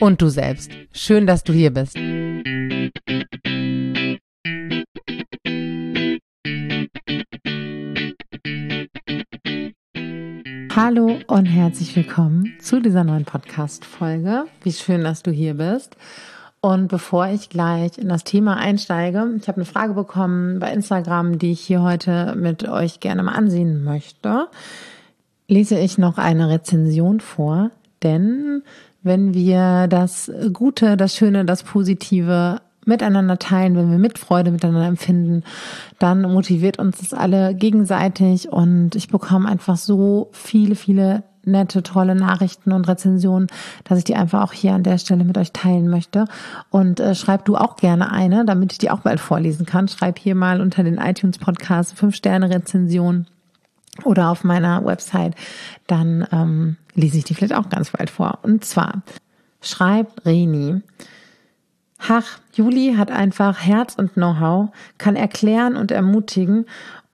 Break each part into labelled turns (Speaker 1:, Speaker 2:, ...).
Speaker 1: und du selbst. Schön, dass du hier bist. Hallo und herzlich willkommen zu dieser neuen Podcast-Folge. Wie schön, dass du hier bist. Und bevor ich gleich in das Thema einsteige, ich habe eine Frage bekommen bei Instagram, die ich hier heute mit euch gerne mal ansehen möchte. Lese ich noch eine Rezension vor, denn wenn wir das Gute, das Schöne, das Positive miteinander teilen, wenn wir Mitfreude miteinander empfinden, dann motiviert uns das alle gegenseitig und ich bekomme einfach so viele, viele nette, tolle Nachrichten und Rezensionen, dass ich die einfach auch hier an der Stelle mit euch teilen möchte. Und äh, schreib du auch gerne eine, damit ich die auch bald vorlesen kann. Schreib hier mal unter den iTunes Podcast fünf Sterne Rezension oder auf meiner Website, dann ähm, lese ich die vielleicht auch ganz bald vor. Und zwar schreibt Reni, Ach, Juli hat einfach Herz und Know-how, kann erklären und ermutigen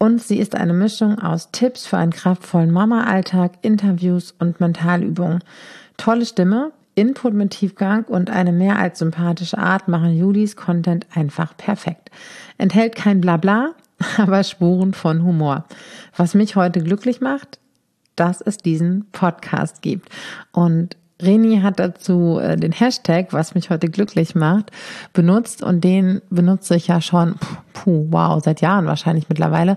Speaker 1: und sie ist eine Mischung aus Tipps für einen kraftvollen Mama-Alltag, Interviews und Mentalübungen. Tolle Stimme, Input mit Tiefgang und eine mehr als sympathische Art machen Julis Content einfach perfekt. Enthält kein Blabla, aber Spuren von Humor. Was mich heute glücklich macht, dass es diesen Podcast gibt. Und Reni hat dazu äh, den Hashtag, was mich heute glücklich macht, benutzt und den benutze ich ja schon, puh, wow, seit Jahren wahrscheinlich mittlerweile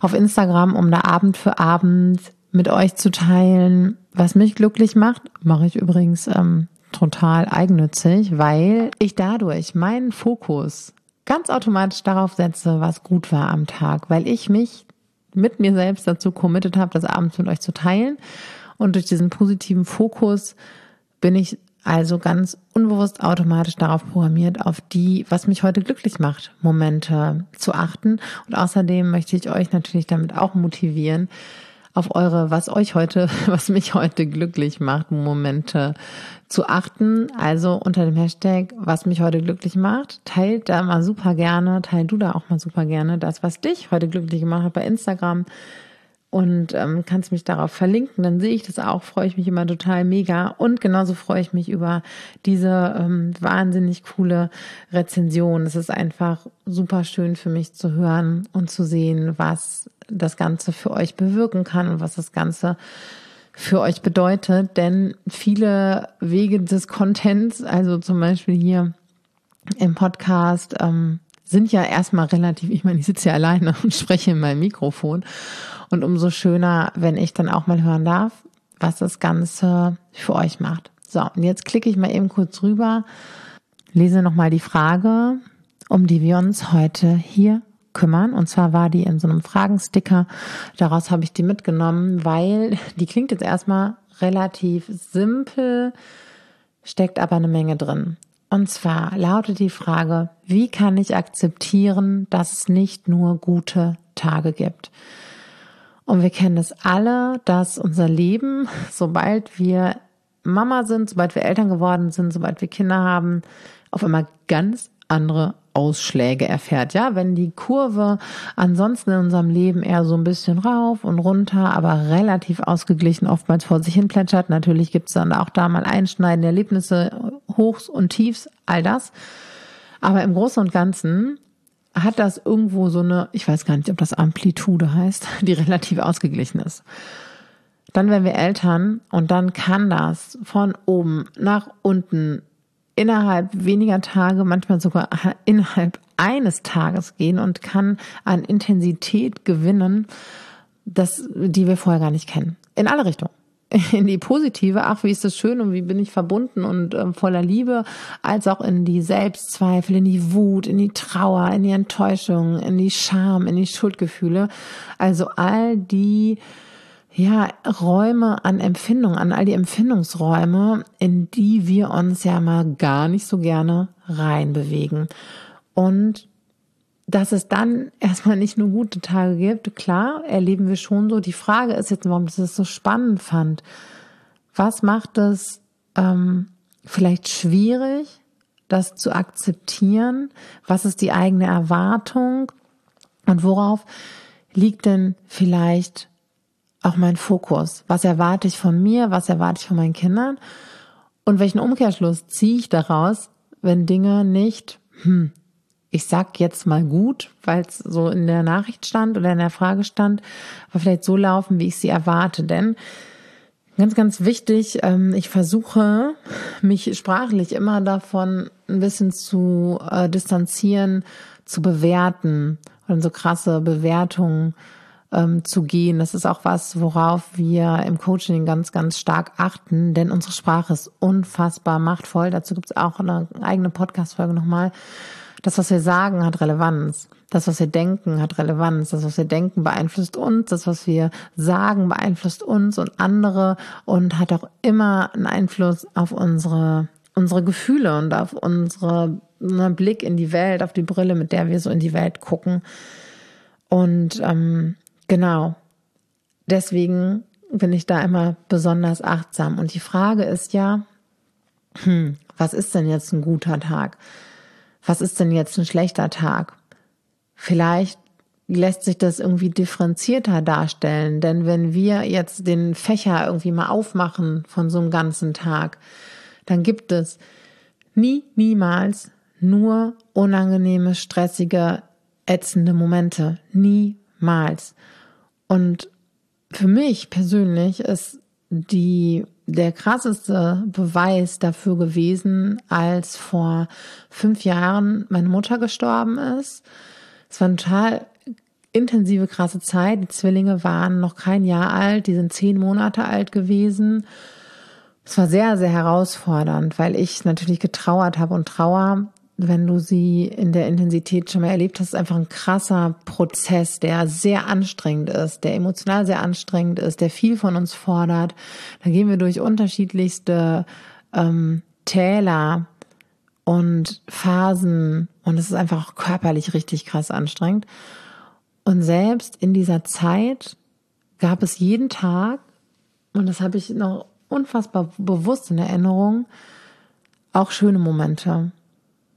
Speaker 1: auf Instagram, um da Abend für Abend mit euch zu teilen, was mich glücklich macht. Mache ich übrigens ähm, total eigennützig, weil ich dadurch meinen Fokus ganz automatisch darauf setze, was gut war am Tag, weil ich mich mit mir selbst dazu committed habe, das abends mit euch zu teilen und durch diesen positiven Fokus bin ich also ganz unbewusst automatisch darauf programmiert, auf die, was mich heute glücklich macht, Momente zu achten. Und außerdem möchte ich euch natürlich damit auch motivieren, auf eure, was euch heute, was mich heute glücklich macht, Momente zu achten. Also unter dem Hashtag, was mich heute glücklich macht, teilt da mal super gerne, teilt du da auch mal super gerne das, was dich heute glücklich gemacht hat bei Instagram und ähm, kannst mich darauf verlinken, dann sehe ich das auch, freue ich mich immer total mega und genauso freue ich mich über diese ähm, wahnsinnig coole Rezension. Es ist einfach super schön für mich zu hören und zu sehen, was das Ganze für euch bewirken kann und was das Ganze für euch bedeutet, denn viele Wege des Contents, also zum Beispiel hier im Podcast, ähm, sind ja erstmal relativ, ich meine, ich sitze ja alleine und spreche in meinem Mikrofon und umso schöner, wenn ich dann auch mal hören darf, was das Ganze für euch macht. So, und jetzt klicke ich mal eben kurz rüber, lese nochmal die Frage, um die wir uns heute hier kümmern. Und zwar war die in so einem Fragensticker. Daraus habe ich die mitgenommen, weil die klingt jetzt erstmal relativ simpel, steckt aber eine Menge drin. Und zwar lautet die Frage, wie kann ich akzeptieren, dass es nicht nur gute Tage gibt? Und wir kennen es alle, dass unser Leben, sobald wir Mama sind, sobald wir Eltern geworden sind, sobald wir Kinder haben, auf einmal ganz andere Ausschläge erfährt. Ja, wenn die Kurve ansonsten in unserem Leben eher so ein bisschen rauf und runter, aber relativ ausgeglichen oftmals vor sich hin plätschert. Natürlich gibt es dann auch da mal einschneidende Erlebnisse, Hochs und Tiefs, all das. Aber im Großen und Ganzen hat das irgendwo so eine, ich weiß gar nicht, ob das Amplitude heißt, die relativ ausgeglichen ist. Dann werden wir Eltern und dann kann das von oben nach unten innerhalb weniger Tage, manchmal sogar innerhalb eines Tages gehen und kann an Intensität gewinnen, das, die wir vorher gar nicht kennen. In alle Richtungen in die positive, ach, wie ist das schön und wie bin ich verbunden und ähm, voller Liebe, als auch in die Selbstzweifel, in die Wut, in die Trauer, in die Enttäuschung, in die Scham, in die Schuldgefühle. Also all die ja, Räume an Empfindung, an all die Empfindungsräume, in die wir uns ja mal gar nicht so gerne reinbewegen. Und dass es dann erstmal nicht nur gute Tage gibt, klar, erleben wir schon so. Die Frage ist jetzt, warum ich das so spannend fand. Was macht es ähm, vielleicht schwierig, das zu akzeptieren? Was ist die eigene Erwartung? Und worauf liegt denn vielleicht auch mein Fokus? Was erwarte ich von mir? Was erwarte ich von meinen Kindern? Und welchen Umkehrschluss ziehe ich daraus, wenn Dinge nicht, hm, ich sag jetzt mal gut, weil es so in der Nachricht stand oder in der Frage stand, aber vielleicht so laufen, wie ich sie erwarte. Denn ganz, ganz wichtig, ähm, ich versuche mich sprachlich immer davon ein bisschen zu äh, distanzieren, zu bewerten und so krasse Bewertungen ähm, zu gehen. Das ist auch was, worauf wir im Coaching ganz, ganz stark achten, denn unsere Sprache ist unfassbar machtvoll. Dazu gibt es auch eine eigene Podcast-Folge nochmal. Das, was wir sagen, hat Relevanz. Das, was wir denken, hat Relevanz. Das, was wir denken, beeinflusst uns. Das, was wir sagen, beeinflusst uns und andere und hat auch immer einen Einfluss auf unsere, unsere Gefühle und auf unsere ne, Blick in die Welt, auf die Brille, mit der wir so in die Welt gucken. Und ähm, genau, deswegen bin ich da immer besonders achtsam. Und die Frage ist ja, hm, was ist denn jetzt ein guter Tag? was ist denn jetzt ein schlechter Tag? Vielleicht lässt sich das irgendwie differenzierter darstellen, denn wenn wir jetzt den Fächer irgendwie mal aufmachen von so einem ganzen Tag, dann gibt es nie, niemals nur unangenehme, stressige, ätzende Momente. Niemals. Und für mich persönlich ist die der krasseste Beweis dafür gewesen, als vor fünf Jahren meine Mutter gestorben ist. Es war eine total intensive, krasse Zeit. Die Zwillinge waren noch kein Jahr alt, die sind zehn Monate alt gewesen. Es war sehr, sehr herausfordernd, weil ich natürlich getrauert habe und Trauer wenn du sie in der Intensität schon mal erlebt hast, ist einfach ein krasser Prozess, der sehr anstrengend ist, der emotional sehr anstrengend ist, der viel von uns fordert. Da gehen wir durch unterschiedlichste ähm, Täler und Phasen und es ist einfach auch körperlich richtig krass anstrengend. Und selbst in dieser Zeit gab es jeden Tag, und das habe ich noch unfassbar bewusst in Erinnerung, auch schöne Momente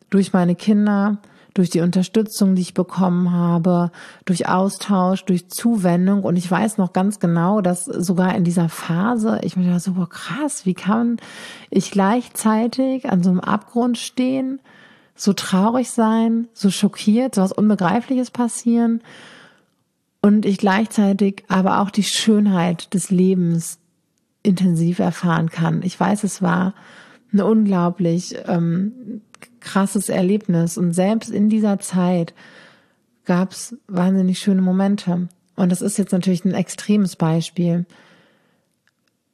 Speaker 1: durch meine Kinder, durch die Unterstützung, die ich bekommen habe, durch Austausch, durch Zuwendung. Und ich weiß noch ganz genau, dass sogar in dieser Phase, ich mir so, boah, krass, wie kann ich gleichzeitig an so einem Abgrund stehen, so traurig sein, so schockiert, so was Unbegreifliches passieren und ich gleichzeitig aber auch die Schönheit des Lebens intensiv erfahren kann. Ich weiß, es war eine unglaublich ähm, krasses Erlebnis. Und selbst in dieser Zeit gab es wahnsinnig schöne Momente. Und das ist jetzt natürlich ein extremes Beispiel.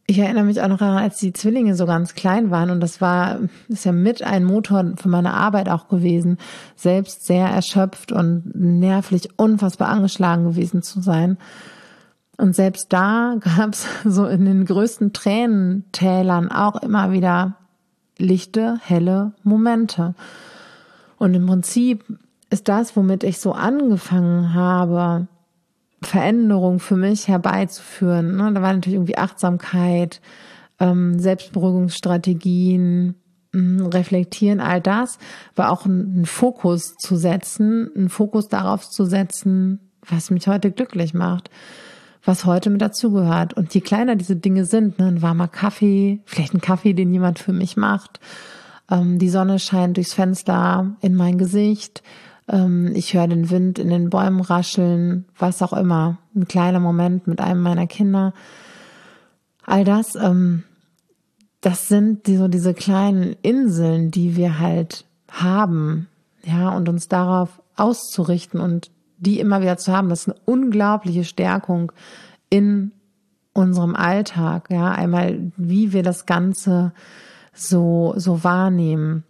Speaker 1: Ich erinnere mich auch noch daran, als die Zwillinge so ganz klein waren und das war, ist ja mit ein Motor für meine Arbeit auch gewesen, selbst sehr erschöpft und nervlich unfassbar angeschlagen gewesen zu sein. Und selbst da gab es so in den größten Tränentälern auch immer wieder lichte, helle Momente. Und im Prinzip ist das, womit ich so angefangen habe, Veränderung für mich herbeizuführen. Ne? Da war natürlich irgendwie Achtsamkeit, ähm, Selbstberuhigungsstrategien, mm, reflektieren, all das, war auch einen Fokus zu setzen, einen Fokus darauf zu setzen, was mich heute glücklich macht was heute mit dazugehört. Und je kleiner diese Dinge sind, ne, ein warmer Kaffee, vielleicht ein Kaffee, den jemand für mich macht, ähm, die Sonne scheint durchs Fenster in mein Gesicht, ähm, ich höre den Wind in den Bäumen rascheln, was auch immer, ein kleiner Moment mit einem meiner Kinder. All das, ähm, das sind die, so diese kleinen Inseln, die wir halt haben, ja, und uns darauf auszurichten und die immer wieder zu haben, das ist eine unglaubliche Stärkung in unserem Alltag, ja, einmal wie wir das Ganze so, so wahrnehmen.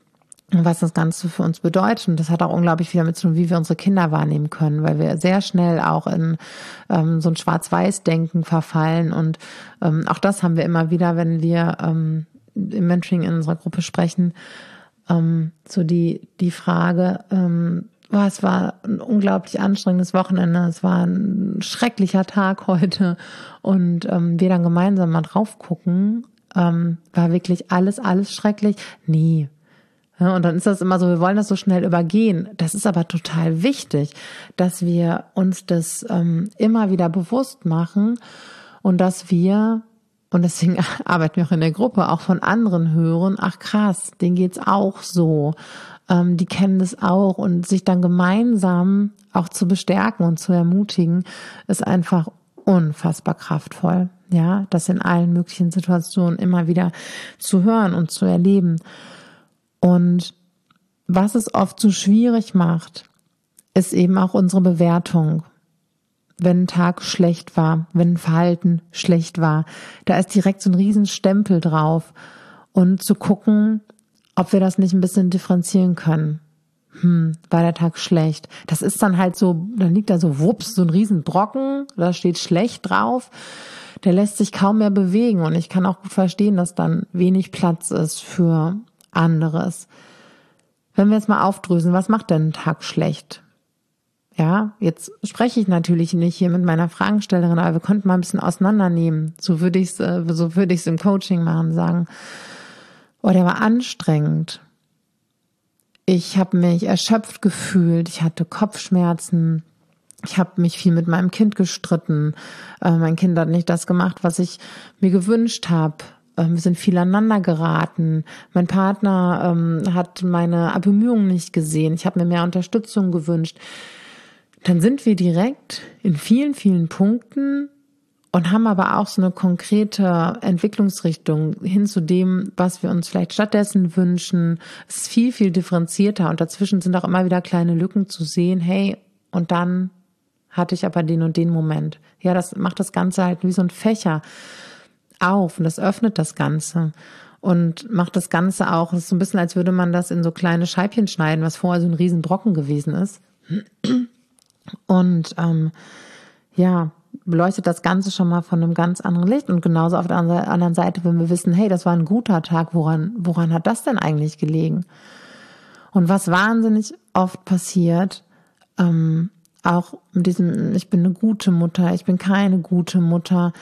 Speaker 1: was das Ganze für uns bedeutet. Und das hat auch unglaublich viel damit zu tun, wie wir unsere Kinder wahrnehmen können, weil wir sehr schnell auch in ähm, so ein Schwarz-Weiß-Denken verfallen. Und ähm, auch das haben wir immer wieder, wenn wir ähm, im Mentoring in unserer Gruppe sprechen, ähm, so die, die Frage, oh, es war ein unglaublich anstrengendes Wochenende, es war ein schrecklicher Tag heute und ähm, wir dann gemeinsam mal drauf gucken, ähm, war wirklich alles, alles schrecklich? Nee. Ja, und dann ist das immer so, wir wollen das so schnell übergehen. Das ist aber total wichtig, dass wir uns das ähm, immer wieder bewusst machen und dass wir und deswegen arbeiten wir auch in der Gruppe, auch von anderen hören, ach krass, denen geht's auch so. Ähm, die kennen das auch und sich dann gemeinsam auch zu bestärken und zu ermutigen, ist einfach unfassbar kraftvoll. Ja, das in allen möglichen Situationen immer wieder zu hören und zu erleben. Und was es oft so schwierig macht, ist eben auch unsere Bewertung wenn ein Tag schlecht war, wenn ein Verhalten schlecht war. Da ist direkt so ein Riesenstempel drauf. Und zu gucken, ob wir das nicht ein bisschen differenzieren können. Hm, war der Tag schlecht. Das ist dann halt so, dann liegt da so wups, so ein Riesenbrocken, da steht schlecht drauf. Der lässt sich kaum mehr bewegen und ich kann auch gut verstehen, dass dann wenig Platz ist für anderes. Wenn wir jetzt mal aufdröseln, was macht denn ein Tag schlecht? Ja, jetzt spreche ich natürlich nicht hier mit meiner Fragestellerin, aber wir könnten mal ein bisschen auseinandernehmen. So würde ich es, äh, so würde ich es im Coaching machen, sagen, oh, der war anstrengend. Ich habe mich erschöpft gefühlt, ich hatte Kopfschmerzen, ich habe mich viel mit meinem Kind gestritten. Äh, mein Kind hat nicht das gemacht, was ich mir gewünscht habe. Äh, wir sind viel aneinander geraten. Mein Partner ähm, hat meine Bemühungen nicht gesehen. Ich habe mir mehr Unterstützung gewünscht dann sind wir direkt in vielen, vielen Punkten und haben aber auch so eine konkrete Entwicklungsrichtung hin zu dem, was wir uns vielleicht stattdessen wünschen. Es ist viel, viel differenzierter und dazwischen sind auch immer wieder kleine Lücken zu sehen. Hey, und dann hatte ich aber den und den Moment. Ja, das macht das Ganze halt wie so ein Fächer auf und das öffnet das Ganze und macht das Ganze auch, es ist so ein bisschen, als würde man das in so kleine Scheibchen schneiden, was vorher so ein Riesenbrocken gewesen ist. Und ähm, ja, beleuchtet das Ganze schon mal von einem ganz anderen Licht. Und genauso auf der anderen Seite, wenn wir wissen, hey, das war ein guter Tag, woran, woran hat das denn eigentlich gelegen? Und was wahnsinnig oft passiert, ähm, auch mit diesem, ich bin eine gute Mutter, ich bin keine gute Mutter,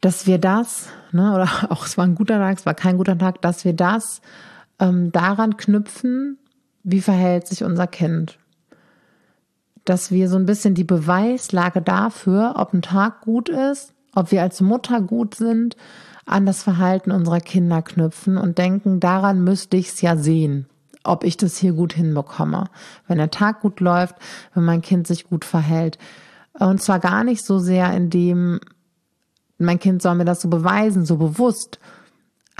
Speaker 1: dass wir das, ne, oder auch es war ein guter Tag, es war kein guter Tag, dass wir das ähm, daran knüpfen, wie verhält sich unser Kind dass wir so ein bisschen die Beweislage dafür, ob ein Tag gut ist, ob wir als Mutter gut sind, an das Verhalten unserer Kinder knüpfen und denken, daran müsste ich es ja sehen, ob ich das hier gut hinbekomme. Wenn der Tag gut läuft, wenn mein Kind sich gut verhält. Und zwar gar nicht so sehr in dem, mein Kind soll mir das so beweisen, so bewusst,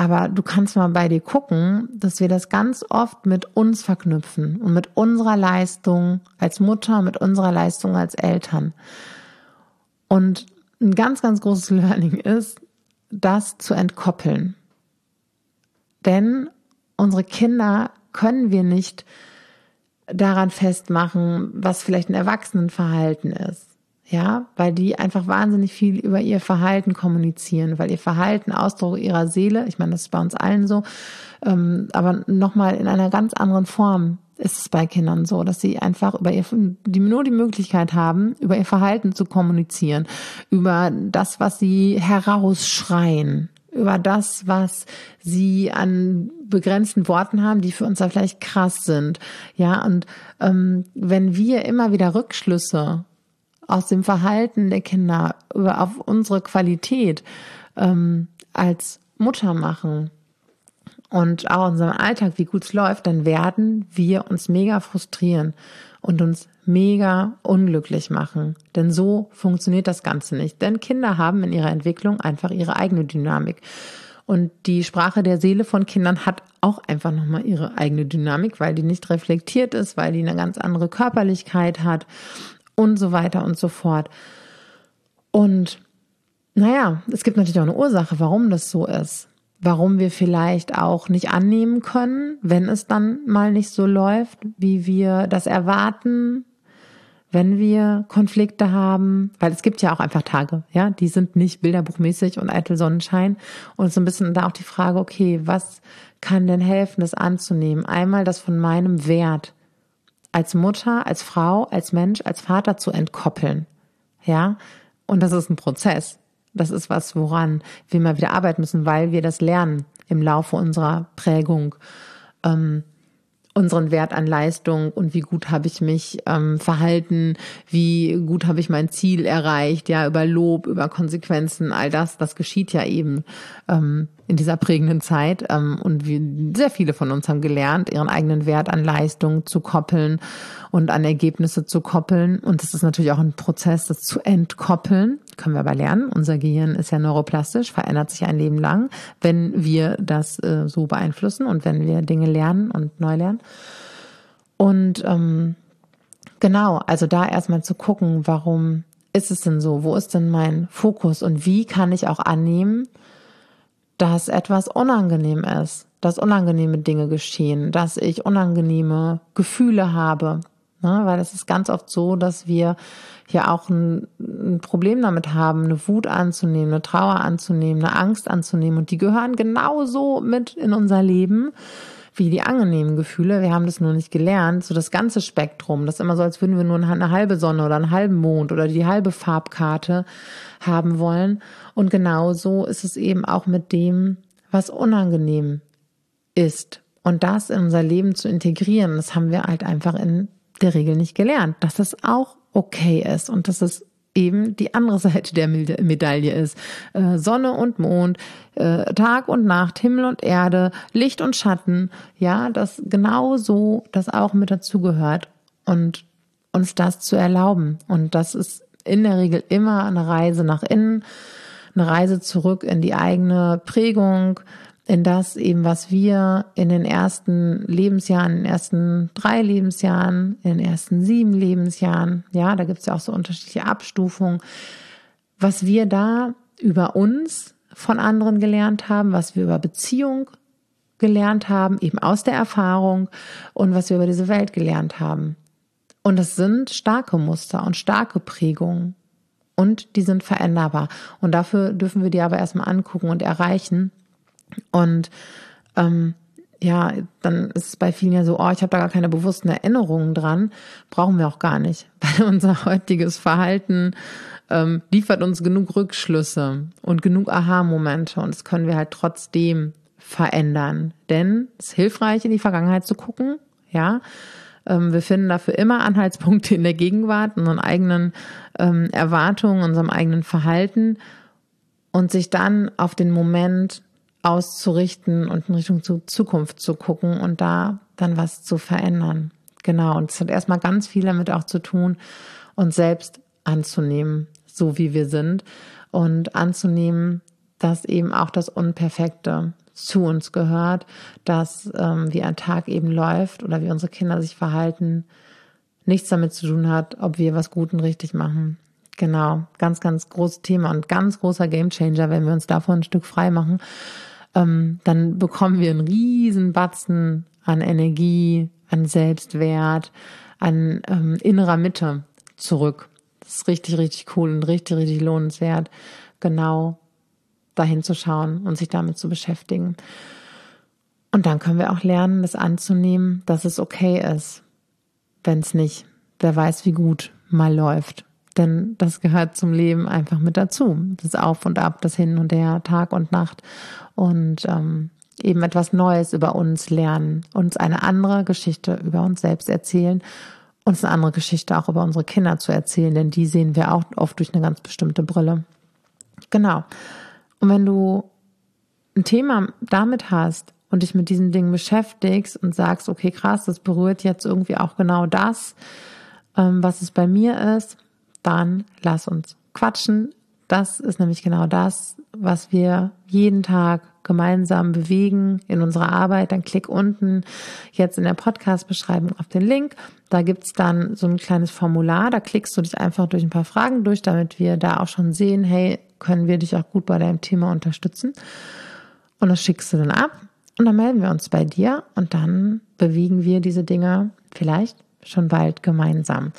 Speaker 1: aber du kannst mal bei dir gucken, dass wir das ganz oft mit uns verknüpfen und mit unserer Leistung als Mutter, mit unserer Leistung als Eltern. Und ein ganz, ganz großes Learning ist, das zu entkoppeln. Denn unsere Kinder können wir nicht daran festmachen, was vielleicht ein Erwachsenenverhalten ist. Ja, weil die einfach wahnsinnig viel über ihr Verhalten kommunizieren, weil ihr Verhalten Ausdruck ihrer Seele, ich meine, das ist bei uns allen so, ähm, aber nochmal in einer ganz anderen Form ist es bei Kindern so, dass sie einfach über ihr, die nur die Möglichkeit haben, über ihr Verhalten zu kommunizieren, über das, was sie herausschreien, über das, was sie an begrenzten Worten haben, die für uns da vielleicht krass sind. Ja, und ähm, wenn wir immer wieder Rückschlüsse aus dem Verhalten der Kinder auf unsere Qualität ähm, als Mutter machen und auch unserem Alltag, wie gut es läuft, dann werden wir uns mega frustrieren und uns mega unglücklich machen. Denn so funktioniert das Ganze nicht. Denn Kinder haben in ihrer Entwicklung einfach ihre eigene Dynamik. Und die Sprache der Seele von Kindern hat auch einfach nochmal ihre eigene Dynamik, weil die nicht reflektiert ist, weil die eine ganz andere Körperlichkeit hat und so weiter und so fort. Und naja, es gibt natürlich auch eine Ursache, warum das so ist. warum wir vielleicht auch nicht annehmen können, wenn es dann mal nicht so läuft, wie wir das erwarten, wenn wir Konflikte haben, weil es gibt ja auch einfach Tage, ja, die sind nicht bilderbuchmäßig und eitel Sonnenschein und so ein bisschen da auch die Frage, okay, was kann denn helfen, das anzunehmen? Einmal das von meinem Wert als Mutter, als Frau, als Mensch, als Vater zu entkoppeln, ja, und das ist ein Prozess. Das ist was, woran wir mal wieder arbeiten müssen, weil wir das lernen im Laufe unserer Prägung. Ähm, unseren Wert an Leistung und wie gut habe ich mich ähm, verhalten, wie gut habe ich mein Ziel erreicht, ja, über Lob, über Konsequenzen, all das, das geschieht ja eben ähm, in dieser prägenden Zeit. Ähm, und wir, sehr viele von uns haben gelernt, ihren eigenen Wert an Leistung zu koppeln und an Ergebnisse zu koppeln. Und das ist natürlich auch ein Prozess, das zu entkoppeln. Können wir aber lernen. Unser Gehirn ist ja neuroplastisch, verändert sich ein Leben lang, wenn wir das äh, so beeinflussen und wenn wir Dinge lernen und neu lernen. Und ähm, genau, also da erstmal zu gucken, warum ist es denn so? Wo ist denn mein Fokus? Und wie kann ich auch annehmen, dass etwas unangenehm ist, dass unangenehme Dinge geschehen, dass ich unangenehme Gefühle habe. Ne? Weil es ist ganz oft so, dass wir hier auch ein, ein Problem damit haben, eine Wut anzunehmen, eine Trauer anzunehmen, eine Angst anzunehmen. Und die gehören genauso mit in unser Leben wie die angenehmen Gefühle. Wir haben das nur nicht gelernt. So das ganze Spektrum. Das ist immer so, als würden wir nur eine halbe Sonne oder einen halben Mond oder die halbe Farbkarte haben wollen. Und genauso ist es eben auch mit dem, was unangenehm ist. Und das in unser Leben zu integrieren, das haben wir halt einfach in der Regel nicht gelernt, dass das auch okay ist und dass es eben die andere Seite der Medaille ist. Äh, Sonne und Mond, äh, Tag und Nacht, Himmel und Erde, Licht und Schatten, ja, dass genau so das auch mit dazugehört und uns das zu erlauben. Und das ist in der Regel immer eine Reise nach innen, eine Reise zurück in die eigene Prägung, in das eben, was wir in den ersten Lebensjahren, in den ersten drei Lebensjahren, in den ersten sieben Lebensjahren, ja, da gibt es ja auch so unterschiedliche Abstufungen, was wir da über uns von anderen gelernt haben, was wir über Beziehung gelernt haben, eben aus der Erfahrung und was wir über diese Welt gelernt haben. Und das sind starke Muster und starke Prägungen. Und die sind veränderbar. Und dafür dürfen wir die aber erstmal angucken und erreichen. Und ähm, ja, dann ist es bei vielen ja so, oh, ich habe da gar keine bewussten Erinnerungen dran. Brauchen wir auch gar nicht, weil unser heutiges Verhalten ähm, liefert uns genug Rückschlüsse und genug Aha-Momente und das können wir halt trotzdem verändern. Denn es ist hilfreich, in die Vergangenheit zu gucken, ja. Ähm, wir finden dafür immer Anhaltspunkte in der Gegenwart, in unseren eigenen ähm, Erwartungen, unserem eigenen Verhalten und sich dann auf den Moment auszurichten und in Richtung Zukunft zu gucken und da dann was zu verändern. Genau. Und es hat erstmal ganz viel damit auch zu tun, uns selbst anzunehmen, so wie wir sind und anzunehmen, dass eben auch das Unperfekte zu uns gehört, dass ähm, wie ein Tag eben läuft oder wie unsere Kinder sich verhalten, nichts damit zu tun hat, ob wir was gut und richtig machen. Genau, ganz, ganz großes Thema und ganz großer Gamechanger, wenn wir uns davon ein Stück frei machen ähm, dann bekommen wir einen riesen Batzen an Energie, an Selbstwert, an ähm, innerer Mitte zurück. Das ist richtig, richtig cool und richtig, richtig lohnenswert, genau dahin zu schauen und sich damit zu beschäftigen. Und dann können wir auch lernen, das anzunehmen, dass es okay ist, wenn es nicht, wer weiß, wie gut mal läuft. Denn das gehört zum Leben einfach mit dazu. Das Auf und Ab, das Hin und Her, Tag und Nacht. Und ähm, eben etwas Neues über uns lernen, uns eine andere Geschichte über uns selbst erzählen, uns eine andere Geschichte auch über unsere Kinder zu erzählen, denn die sehen wir auch oft durch eine ganz bestimmte Brille. Genau. Und wenn du ein Thema damit hast und dich mit diesen Dingen beschäftigst und sagst, okay, krass, das berührt jetzt irgendwie auch genau das, ähm, was es bei mir ist, dann lass uns quatschen. Das ist nämlich genau das, was wir jeden Tag gemeinsam bewegen in unserer Arbeit. Dann klick unten jetzt in der Podcast-Beschreibung auf den Link. Da gibt's dann so ein kleines Formular. Da klickst du dich einfach durch ein paar Fragen durch, damit wir da auch schon sehen, hey, können wir dich auch gut bei deinem Thema unterstützen. und das schickst du dann ab und dann melden wir uns bei dir und dann bewegen wir diese Dinge vielleicht schon bald gemeinsam.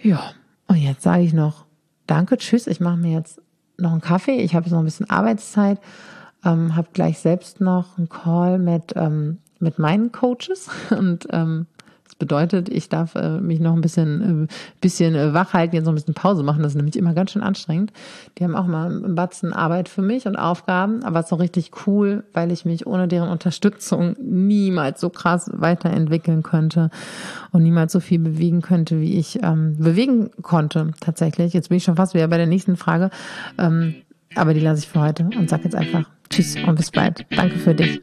Speaker 1: Ja, und jetzt sage ich noch Danke, tschüss. Ich mache mir jetzt noch einen Kaffee. Ich habe jetzt noch ein bisschen Arbeitszeit, ähm, habe gleich selbst noch einen Call mit, ähm, mit meinen Coaches und ähm, bedeutet, ich darf äh, mich noch ein bisschen, äh, bisschen äh, wach halten, jetzt noch ein bisschen Pause machen. Das ist nämlich immer ganz schön anstrengend. Die haben auch mal einen Batzen Arbeit für mich und Aufgaben, aber es ist auch richtig cool, weil ich mich ohne deren Unterstützung niemals so krass weiterentwickeln könnte und niemals so viel bewegen könnte, wie ich ähm, bewegen konnte tatsächlich. Jetzt bin ich schon fast wieder bei der nächsten Frage. Ähm, aber die lasse ich für heute und sage jetzt einfach Tschüss und bis bald. Danke für dich.